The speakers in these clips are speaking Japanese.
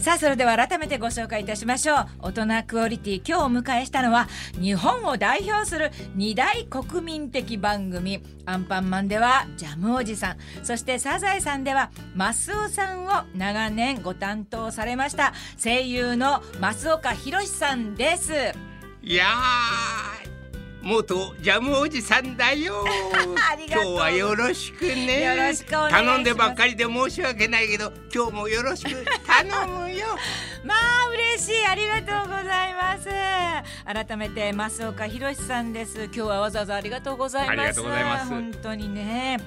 さあそれでは改めてご紹介いたしましょう。大人クオリティ今日お迎えしたのは日本を代表する二大国民的番組アンパンマンではジャムおじさん。そしてサザエさんではマスオさんを長年ご担当されました声優の増岡弘さんです。いや元ジャムおじさんだよ。今日はよろしくね。よろしくお願いします。頼んでばっかりで申し訳ないけど今日もよろしく頼むよ。まあ嬉しい。ありがとうございます。改めて増岡弘さんです。今日はわざわざありがとうございます。ありがとうございます。本当にね。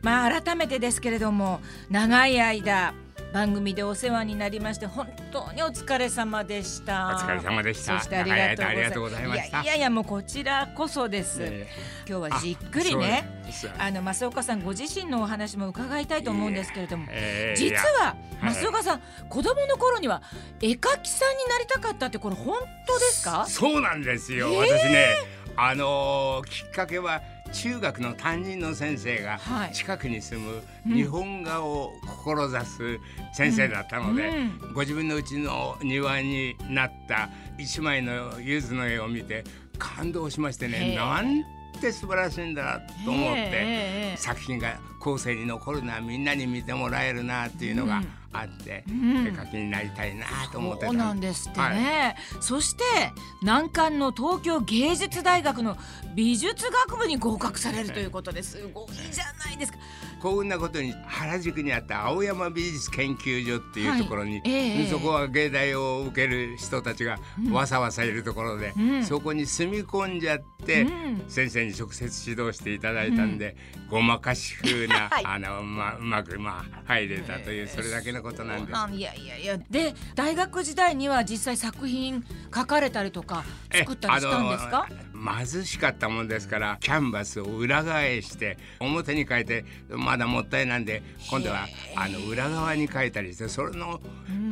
まあ改めてですけれども長い間番組でお世話になりまして本当にお疲れ様でした。お疲れ様でした。そしてありがとうございましたいやいやいやもうこちらこそです、え今日はじっくりねあの増岡さんご自身のお話も伺いたいと思うんですけれども、えーい実やははい。増岡さん、子供の頃には絵描きさんになりたかったってこれ本当ですか？そうなんですよ、えー私ねあのーきっかけは中学の担任の先生がはい。近くに住むうん。日本画を志す先生だったので、うん。ご自分の家の庭になった一枚の柚子の絵を見て感動しましてへねえ。なんて素晴らしいんだと思って。作品が後世に残るなみんなに見てもらえるなっていうのがあって、うん。絵描きになりたいなと思ってた。そうなんですってね、そして難関の東京芸術大学の美術学部に合格されるということですごいじゃないですか。幸運なことに原宿にあった青山美術研究所っていうところに、はい。ええ。そこは芸大を受ける人たちがわさわさいるところで、うん。そこに住み込んじゃって、うん。先生に直接指導していただいたんで、ごまかし風な、はい。あのまうまくまあ入れたというそれだけのことなんです。あいやいやいや。で大学時代には実際作品書かれたりとか作ったりしたんですか？貧しかったもんですからキャンバスを裏返して表に書いてまだもったいなんで今度はあの裏側に書いたりしてそれの,、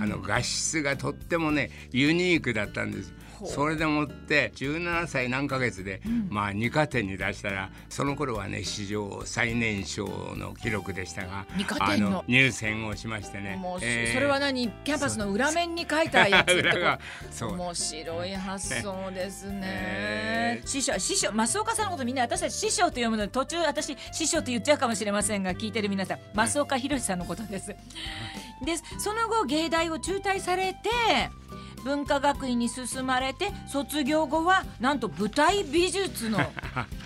あの画質がとってもねユニークだったんです。それでもって17歳何ヶ月で、まあ二課点に出したらその頃はね史上最年少の記録でしたが二科展の。あ入選をしましてね。もう、えー。それは何？キャンパスの裏面に書いたやつ。って面白い発想ですね、えー。師匠師匠増岡さんのことみんな私たち師匠と読むので途中私師匠と言っちゃうかもしれませんが聞いてる皆さん増岡弘さんのことです。でその後芸大を中退されて文化学院に進まれて卒業後はなんと舞台美術の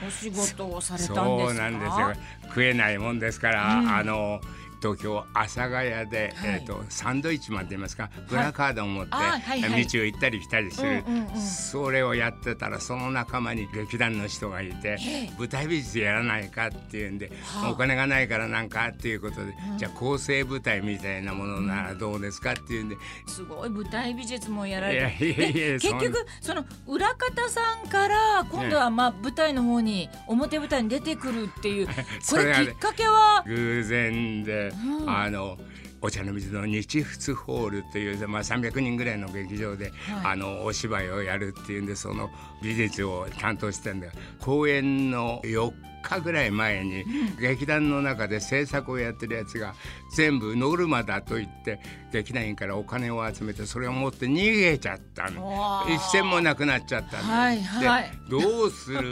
お仕事をされたんですか？そうなんですよ。食えないもんですから、うん。あの東京阿佐ヶ谷で、はい。えー、とサンドイッチマンって言いますか、プラカードを持って、あはいはい。道を行ったり来たりする、うんうんうんそれをやってたらその仲間に劇団の人がいてええ。舞台美術やらないかっていうんで、はあ。お金がないからなんかっていうことで、じゃあ構成舞台みたいなものならどうですかっていうんで、すごい舞台美術もやられて。いやいやいやで結局その裏方さんから今度はまあ舞台の方に表舞台に出てくるっていう こそれがねれきっかけは？偶然で、うん。あのお茶の水の日仏ホールという、まあ、300人ぐらいの劇場で、はい。あのお芝居をやるっていうんでその美術を担当してたんだ公演の4日ぐらい前に、劇団の中で制作をやってるやつが全部ノルマだと言って劇団員からお金を集めてそれを持って逃げちゃったの。一銭もなくなっちゃったの、はいはい。でどうする？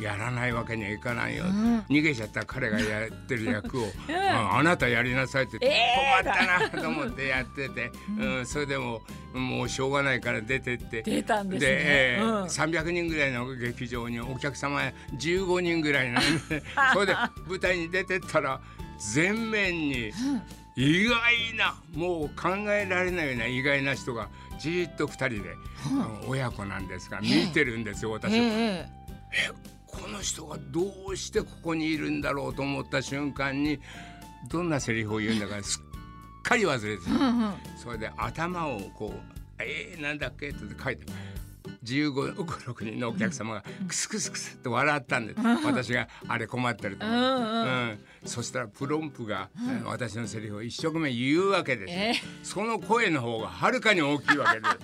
やらないわけにはいかないよ、ん。逃げちゃった彼がやってる役を、ん。ああなたやりなさいって、えー困ったなと思ってやってて、うん。それでももうしょうがないから出てって。出たんですね。で、えーうん300人ぐらいの劇場にお客様15人ぐらいなんで それで舞台に出てったら全面に意外なもう考えられないような意外な人がじーっと2人で、親子なんですが見てるんですよ私。え。えこの人がどうしてここにいるんだろうと思った瞬間にどんなセリフを言うんだかすっかり忘れてそれで頭をこう「えー、なんだっけ?」って書いて15、6人のお客様がクスクスクスって笑ったんです、私があれ困ってると思って、うんそしたらプロンプが、私のセリフを一生懸命言うわけですよ、えその声の方がはるかに大きいわけです、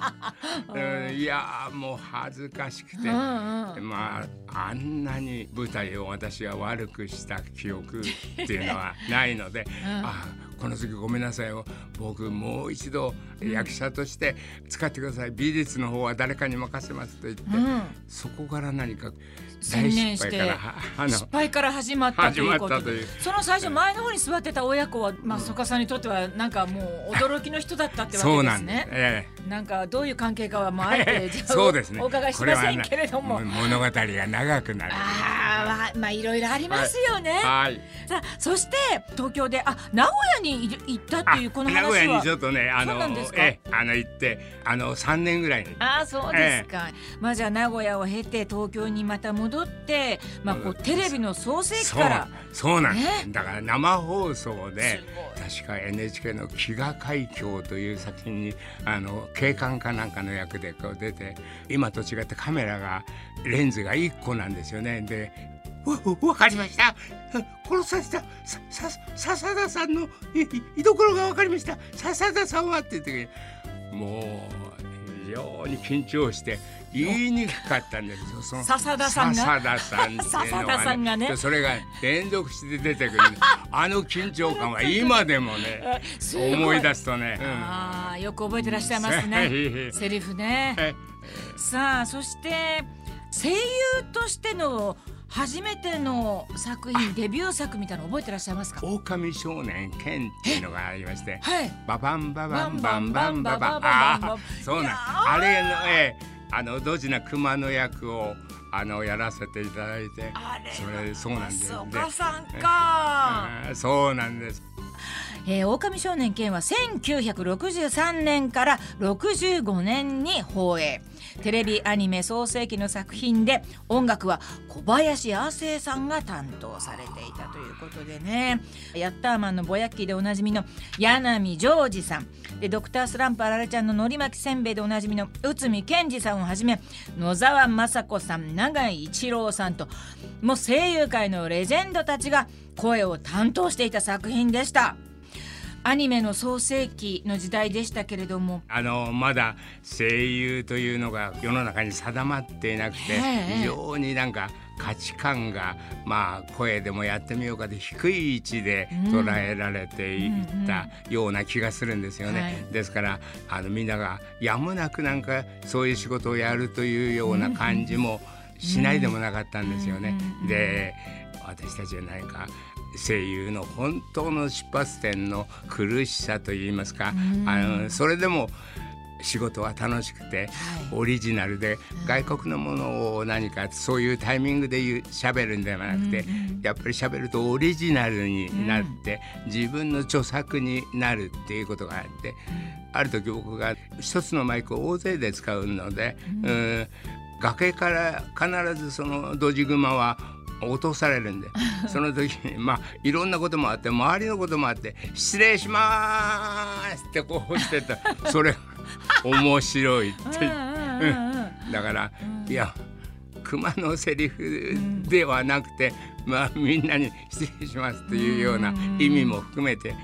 うん。いやーもう恥ずかしくて、まああんなに舞台を私は悪くした記憶っていうのはないので、あここの時ごめんなさいよ僕もう一度役者として使ってください、美術の方は誰かに任せますと言って、うんそこから何か専念して大失敗から失敗から始まったということでその最初前の方に座ってた親子は、まあ、曽我さんにとってはなんかもう驚きの人だったってわけですそうなんですね。えなんかどういう関係かはもうあえてそうですねお伺いしませんけれども物語が長くなるまあいろいろありますよね。はい。さあそして東京であ名古屋に行ったっていうこの話は。名古屋にちょっとねあのなんですか？ええあの行ってあの三年ぐらいに。ああそうですか、まあじゃあ名古屋を経て東京にまた戻って、まあ、こうテレビの創世期そうから。そうなんです、ね。だから生放送で確か NHK の「飢餓海峡」という作品にあの警官かなんかの役でこう出て今と違ってカメラがレンズが1個なんですよね。でわわかりました。殺された。ささ笹田さんの居所がわかりました。笹田さんはって言ってもう非常に緊張して言いにくかったんですよその笹田さんが？笹田さんっていうの笹田さんがね？でそれが連続して出てくる。あの緊張感は 今でもね思い出すとね、うん。ああよく覚えてらっしゃいますね。セリフね。え。さあそして声優としての初めての作品デビュー作みたいなの覚えてらっしゃいますか？狼少年ケンっていうのがありましてはい。ババンババンバンバンババンバンそうなんあれのええあのドジな熊の役をあのやらせていただいてあれそれそうなんです岡さんかそうなんですえー、狼少年剣は1963年から65年に放映テレビアニメ創世記の作品で音楽は小林亜生さんが担当されていたということでねヤッターマンのぼやっきでおなじみの柳ジョージさんでドクタースランプあられちゃんののり巻きせんべいでおなじみの内海健二さんをはじめ野沢雅子さん永井一郎さんともう声優界のレジェンドたちが声を担当していた作品でした。アニメの創世期の時代でしたけれども。あのまだ声優というのが世の中に定まっていなくてええ。非常になんか価値観がまあ声でもやってみようかで低い位置で捉えられていったような気がするんですよね。はい。ですからあのみんながやむなくなんかそういう仕事をやるというような感じもしないでもなかったんですよね。で私たちは何か声優の本当の出発点の苦しさといいますか、あのそれでも仕事は楽しくて、オリジナルで外国のものを何かそういうタイミングで言う喋るんではなくて、やっぱり喋るとオリジナルになって、自分の著作になるっていうことがあって、ある時僕が一つのマイクを大勢で使うので、うん崖から必ずそのドジグマは落とされるんで。その時にまあいろんなこともあって周りのこともあって「失礼します」ってこうしてた。それが面白いって。うんだからいや熊のセリフではなくて、まあみんなに失礼しますというような意味も含めて、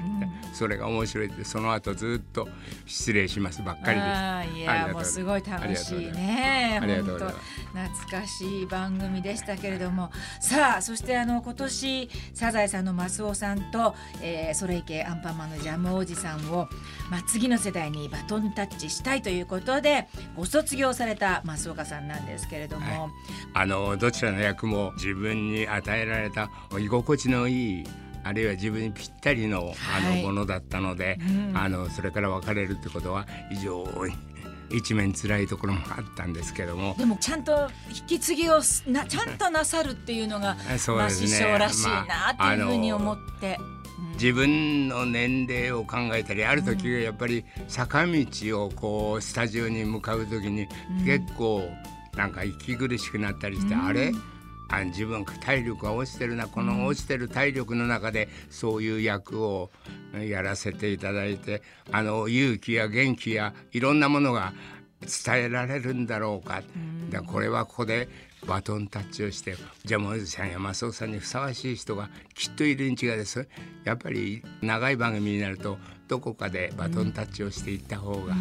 それが面白いってその後ずっと失礼しますばっかりで。す。いやもうすごい楽しいね。本当懐かしい番組でしたけれども。さあそしてあの今年サザエさんのマスオさんと、えー、それいけアンパンマンのジャムおじさんを、まあ、次の世代にバトンタッチしたいということでご卒業された増岡さんなんですけれども、あのどちらの役も自分に与えられた居心地のいいあるいは自分にぴったりのあはい。のものだったので、あのそれから別れるってことは非常に一面辛いところもあったんですけども。でもちゃんと引き継ぎをすなちゃんとなさるっていうのが、まあ、そうですね。師匠らしいなっていうふうに思って。自分の年齢を考えたりある時やっぱり坂道をこうスタジオに向かう時に結構なんか息苦しくなったりして、あれ？あ自分体力が落ちてるなこの落ちてる体力の中でそういう役をやらせていただいてあの勇気や元気やいろんなものが伝えられるんだろうか、だこれはここでバトンタッチをしてジャムおじさんやマスオさんにふさわしい人がきっといるに違いです。やっぱり長い番組になるとどこかでバトンタッチをしていった方が、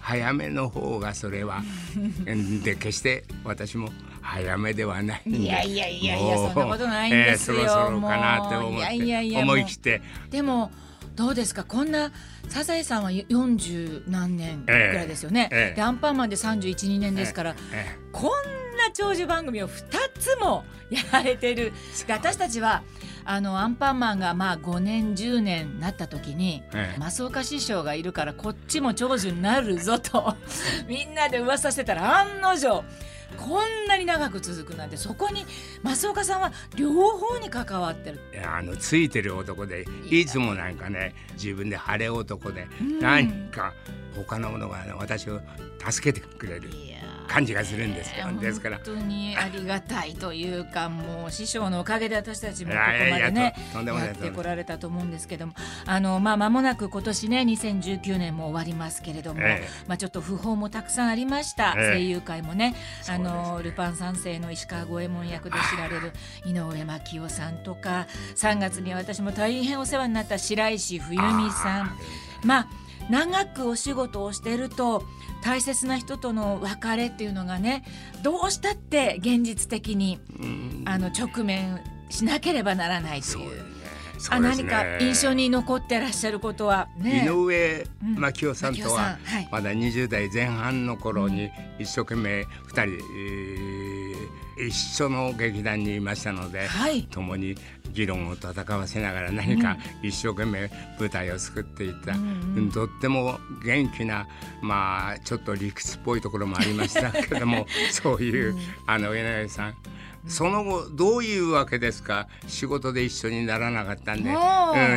早めの方がそれは、で決して私も早めではないいやいやいやいやそんなことないんですよ。えーそろそろかなって思って。いやいや思い切って。でもどうですか？こんなサザエさんは40何年ぐらいですよね、えでアンパンマンで312年ですから、えこんな長寿番組を2つもやられてる。で私たちはあのアンパンマンがまあ5年10年なった時に、ええ。増岡師匠がいるからこっちも長寿になるぞとみんなで噂してたら案の定こんなに長く続くなんてそこに増岡さんは両方に関わってる。あのついてる男でいつもなんかね自分で晴れ男でうん。何か他のものが、ね、私を助けてくれる。いやー感じがするんですよ。ねですから。本当にありがたいというかもう師匠のおかげで私たちもここまでねやってこられたと思うんですけどもあのまあ間もなく今年ね2019年も終わりますけれども、えまあちょっと訃報もたくさんありました、ええ。声優界もねあのルパン三世の石川五右衛門役で知られる井上真紀夫さんとか3月には私も大変お世話になった白石冬美さん。まあ長くお仕事をしてると大切な人との別れっていうのがねどうしたって現実的にうん。あの直面しなければならないという。あ何か印象に残ってらっしゃることは？ね。井上うん。真紀夫さんとはまだ20代前半の頃に一生懸命2人、えー一緒の劇団にいましたので、はい。共に議論を戦わせながら何か一生懸命舞台を作っていた、うんうん。とっても元気なまあちょっと理屈っぽいところもありました。けどもそういう、あの井上さん。その後どういうわけですか？仕事で一緒にならなかったんで、う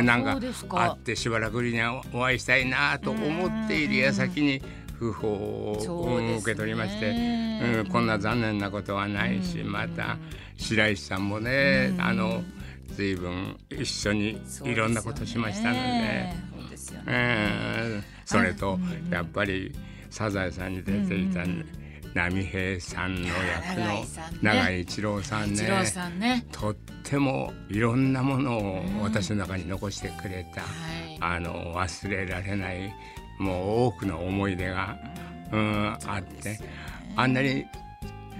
ん、なんか会ってしばらくぶりにお会いしたいなと思っている矢先に訃報を受け取りまして、うん、こんな残念なことはないし、また白石さんもね、あの随分一緒にいろんなことしましたので。ね。うん。それとやっぱりサザエさんに出ていた波平さんの役の永井一郎さんねね。とってもいろんなものを私の中に残してくれた、はい。あの忘れられないもう多くの思い出が、うん、あってあんなに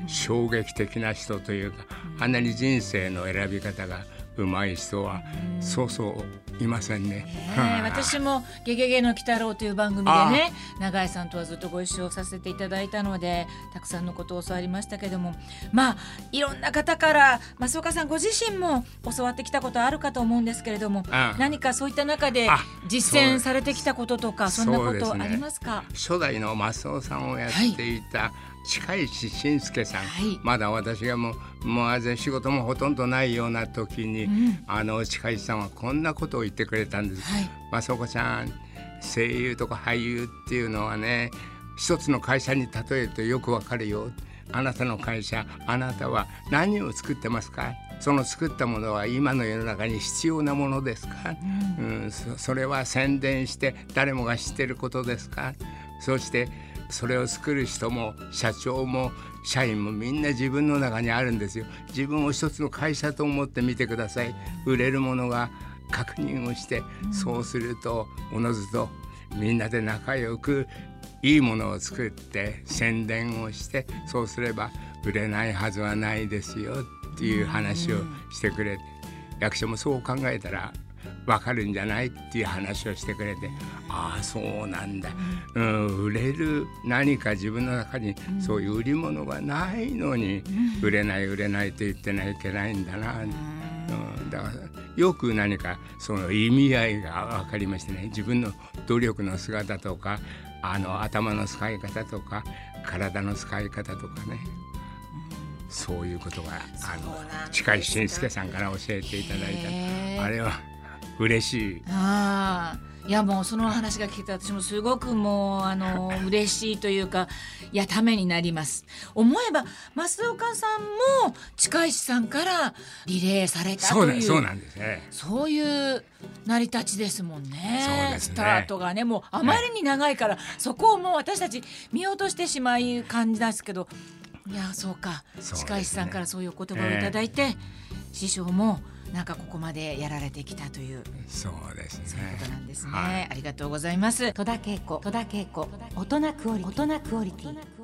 衝撃的な人というか、あんなに人生の選び方がうまい人はそうそういませんね。ねはあ私も「ゲゲゲの鬼太郎」という番組でね永井さんとはずっとご一緒させていただいたのでたくさんのことを教わりましたけどもまあいろんな方から増岡さんご自身も教わってきたことあるかと思うんですけれども何かそういった中であ実践されてきたこととかそんなことありますか？初代の増尾さんをやっていた近石信介さん、はい。まだ私がもうもう仕事もほとんどないような時に、ん。あの近石さんはこんなことを言ってくれたんです。はい。増岡ちゃん声優とか俳優っていうのはね一つの会社に例えるとよくわかるよ。あなたの会社あなたは何を作ってますか？その作ったものは今の世の中に必要なものですか、うんそそれは宣伝して誰もが知ってることですか？そしてそれを作る人も社長も社員もみんな自分の中にあるんですよ。自分を一つの会社と思ってみてください。売れるものが確認をして、そうするとおのずとみんなで仲良くいいものを作って宣伝をしてそうすれば売れないはずはないですよっていう話をしてくれて役所もそう考えたら分かるんじゃないっていう話をしてくれてああそうなんだ、うん、売れる何か自分の中にそういう売り物がないのに売れない売れないと言ってないといけないんだな、うん、だからよく何かその意味合いが分かりましてね自分の努力の姿とかあの頭の使い方とか体の使い方とかね。そういうことがあの近井信介さんから教えていただいた。あれは嬉しい。ああいやもうその話が聞けて私もすごくもうあの 嬉しいというかいやためになります。思えば増岡さんも近石さんからリレーされたそうというだそうなんですね。そういう成り立ちですもんね。そうですね。スタートがねもうあまりに長いから、そこをもう私たち見落としてしまい感じですけどいやそうか。ね。近石さんからそういうお言葉をいただいて、師匠もなんかここまでやられてきたというそうですそういうねことなんですね。はいありがとうございます。戸田恵子、戸田恵子、大人クオリティ、大人クオリティ。